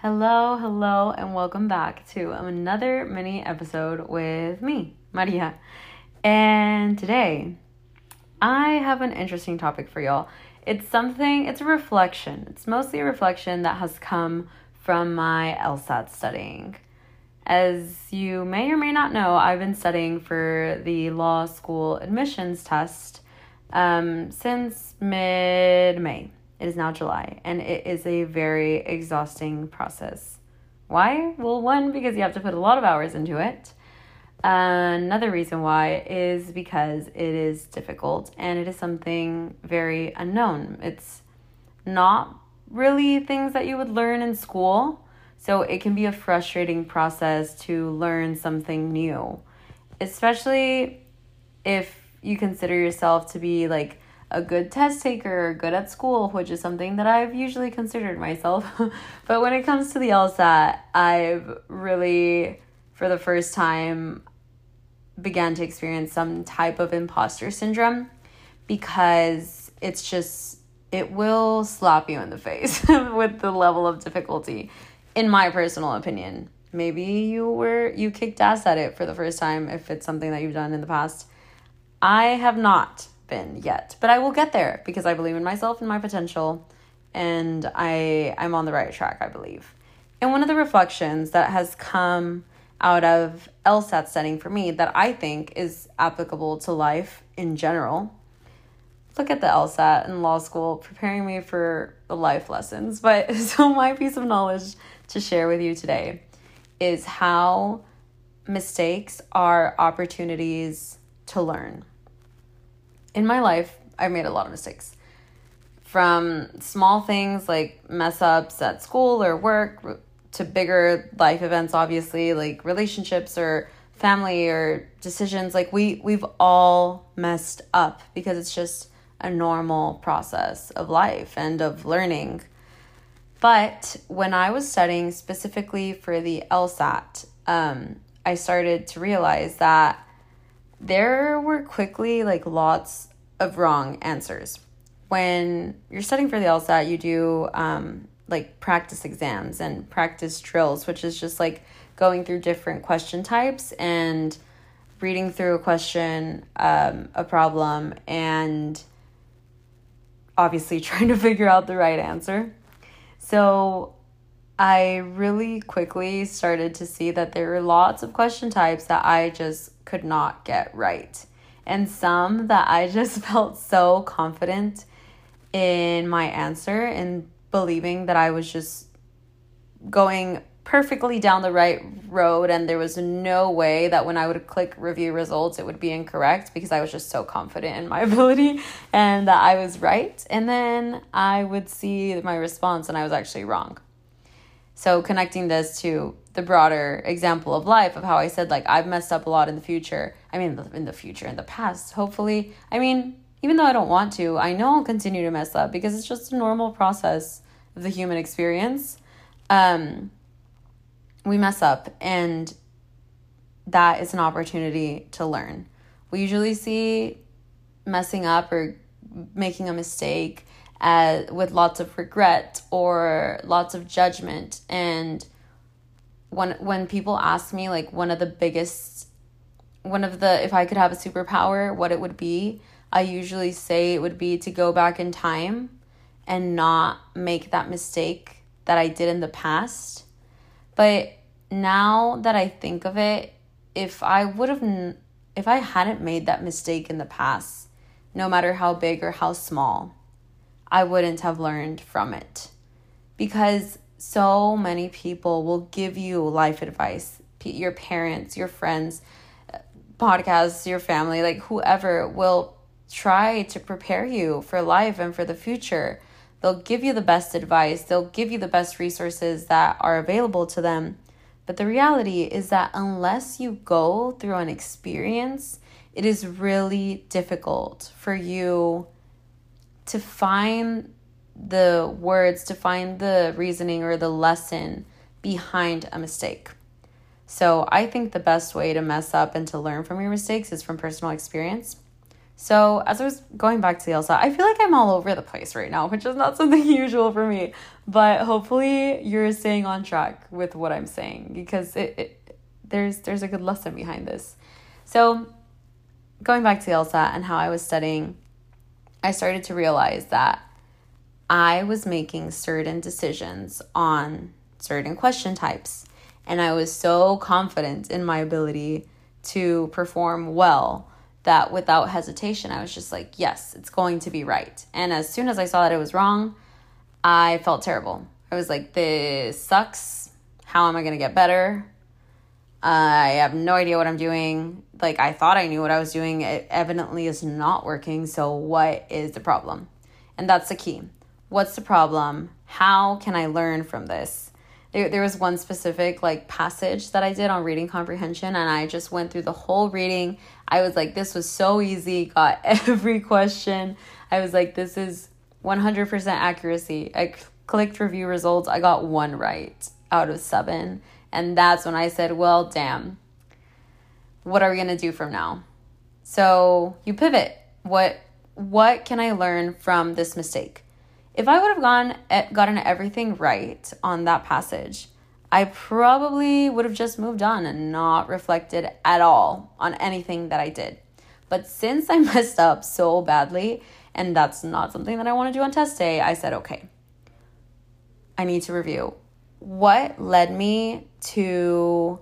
Hello, hello, and welcome back to another mini episode with me, Maria. And today, I have an interesting topic for y'all. It's something, it's a reflection. It's mostly a reflection that has come from my LSAT studying. As you may or may not know, I've been studying for the law school admissions test um, since mid May. It is now July, and it is a very exhausting process. Why? Well, one, because you have to put a lot of hours into it. Another reason why is because it is difficult and it is something very unknown. It's not really things that you would learn in school, so it can be a frustrating process to learn something new, especially if you consider yourself to be like a good test taker, good at school, which is something that I've usually considered myself. but when it comes to the LSAT, I've really, for the first time, began to experience some type of imposter syndrome because it's just, it will slap you in the face with the level of difficulty, in my personal opinion. Maybe you were, you kicked ass at it for the first time if it's something that you've done in the past. I have not been yet, but I will get there because I believe in myself and my potential and I I'm on the right track, I believe. And one of the reflections that has come out of LSAT studying for me that I think is applicable to life in general. Look at the LSAT in law school preparing me for the life lessons. But so my piece of knowledge to share with you today is how mistakes are opportunities to learn in my life, I've made a lot of mistakes. From small things like mess ups at school or work to bigger life events, obviously, like relationships or family or decisions. Like we we've all messed up because it's just a normal process of life and of learning. But when I was studying specifically for the LSAT, um, I started to realize that there were quickly like lots of wrong answers. When you're studying for the LSAT, you do um, like practice exams and practice drills, which is just like going through different question types and reading through a question, um, a problem, and obviously trying to figure out the right answer. So I really quickly started to see that there were lots of question types that I just could not get right. And some that I just felt so confident in my answer and believing that I was just going perfectly down the right road and there was no way that when I would click review results it would be incorrect because I was just so confident in my ability and that I was right and then I would see my response and I was actually wrong. So connecting this to the broader example of life of how I said like I've messed up a lot in the future. I mean in the future, in the past, hopefully. I mean, even though I don't want to, I know I'll continue to mess up because it's just a normal process of the human experience. Um we mess up and that is an opportunity to learn. We usually see messing up or making a mistake as, with lots of regret or lots of judgment. And when when people ask me like one of the biggest, one of the if I could have a superpower, what it would be, I usually say it would be to go back in time and not make that mistake that I did in the past. But now that I think of it, if I would have if I hadn't made that mistake in the past, no matter how big or how small, I wouldn't have learned from it. Because so many people will give you life advice your parents, your friends, uh, podcasts, your family, like whoever will try to prepare you for life and for the future. They'll give you the best advice, they'll give you the best resources that are available to them. But the reality is that unless you go through an experience, it is really difficult for you to find the words, to find the reasoning or the lesson behind a mistake. So I think the best way to mess up and to learn from your mistakes is from personal experience. So, as I was going back to the LSAT, I feel like I'm all over the place right now, which is not something usual for me. But hopefully, you're staying on track with what I'm saying because it, it there's there's a good lesson behind this. So, going back to the LSAT and how I was studying, I started to realize that I was making certain decisions on certain question types, and I was so confident in my ability to perform well that without hesitation, I was just like, yes, it's going to be right. And as soon as I saw that it was wrong, I felt terrible. I was like, this sucks. How am I going to get better? I have no idea what I'm doing. Like, I thought I knew what I was doing. It evidently is not working. So, what is the problem? And that's the key. What's the problem? How can I learn from this? There, there was one specific like passage that I did on reading comprehension, and I just went through the whole reading. I was like, this was so easy, got every question. I was like, this is 100% accuracy. I clicked review results, I got one right out of seven. And that's when I said, well, damn, what are we going to do from now? So you pivot. What what can I learn from this mistake? If I would have gone eh, gotten everything right on that passage, I probably would have just moved on and not reflected at all on anything that I did. But since I messed up so badly, and that's not something that I want to do on test day, I said, okay, I need to review. What led me to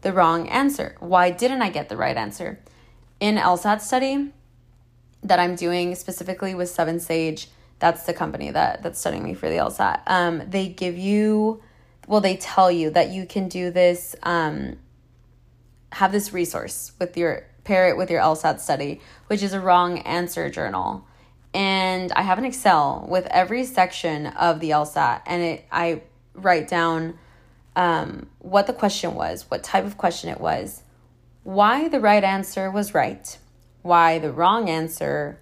the wrong answer? Why didn't I get the right answer? In LSAT study that I'm doing specifically with Seven Sage, that's the company that that's studying me for the LSAT. Um, they give you, well, they tell you that you can do this, um, have this resource with your pair it with your LSAT study, which is a wrong answer journal. And I have an Excel with every section of the LSAT, and it I write down um, what the question was, what type of question it was, why the right answer was right, why the wrong answer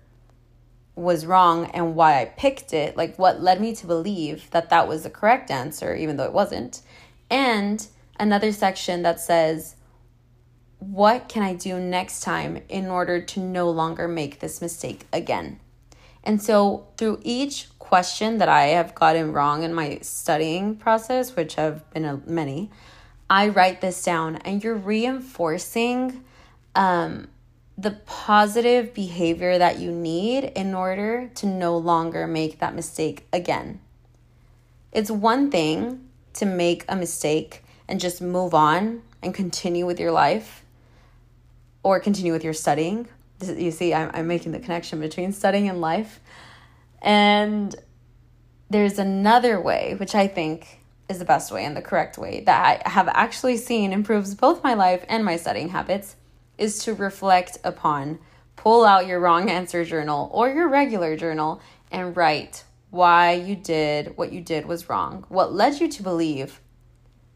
was wrong and why I picked it, like what led me to believe that that was the correct answer, even though it wasn't. And another section that says, What can I do next time in order to no longer make this mistake again? And so, through each question that I have gotten wrong in my studying process, which have been many, I write this down, and you're reinforcing um, the positive behavior that you need in order to no longer make that mistake again. It's one thing to make a mistake and just move on and continue with your life or continue with your studying. You see, I'm, I'm making the connection between studying and life. And there's another way, which I think is the best way and the correct way that I have actually seen improves both my life and my studying habits is to reflect upon. Pull out your wrong answer journal or your regular journal and write why you did what you did was wrong. What led you to believe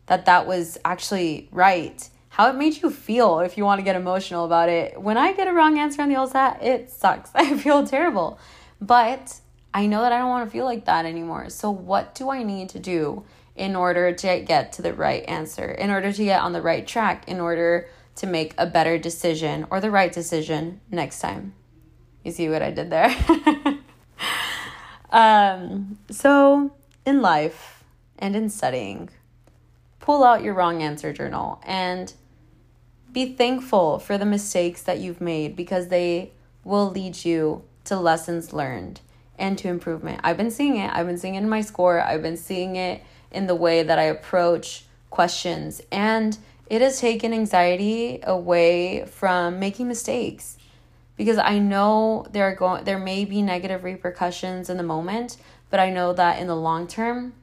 that that was actually right? How it made you feel if you want to get emotional about it. When I get a wrong answer on the LSAT, it sucks. I feel terrible. But I know that I don't want to feel like that anymore. So, what do I need to do in order to get to the right answer, in order to get on the right track, in order to make a better decision or the right decision next time. You see what I did there? um, so, in life and in studying, pull out your wrong answer journal and be thankful for the mistakes that you've made because they will lead you to lessons learned and to improvement. I've been seeing it. I've been seeing it in my score. I've been seeing it in the way that I approach questions and it has taken anxiety away from making mistakes because I know there are going there may be negative repercussions in the moment, but I know that in the long term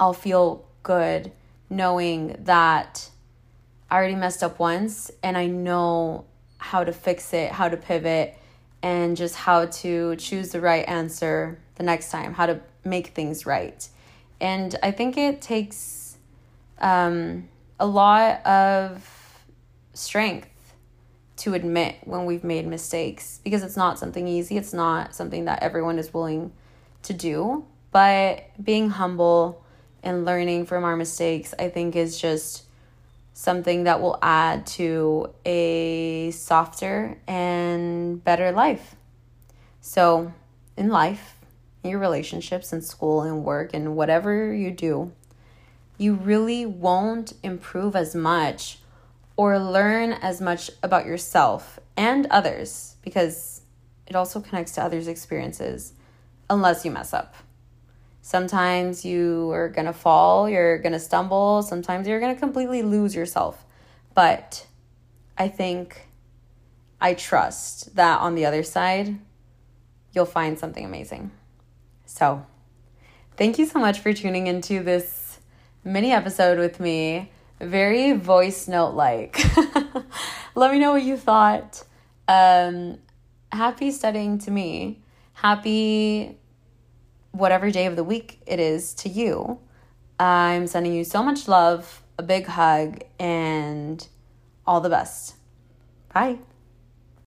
I'll feel good knowing that I already messed up once and I know how to fix it, how to pivot and just how to choose the right answer the next time, how to make things right. And I think it takes um a lot of strength to admit when we've made mistakes because it's not something easy. It's not something that everyone is willing to do. But being humble and learning from our mistakes, I think, is just something that will add to a softer and better life. So, in life, in your relationships, in school, in work, and whatever you do, you really won't improve as much or learn as much about yourself and others because it also connects to others' experiences unless you mess up. Sometimes you are going to fall, you're going to stumble, sometimes you're going to completely lose yourself. But I think I trust that on the other side, you'll find something amazing. So, thank you so much for tuning into this mini episode with me. Very voice note like. Let me know what you thought. Um, happy studying to me. Happy whatever day of the week it is to you. I'm sending you so much love, a big hug, and all the best. Bye.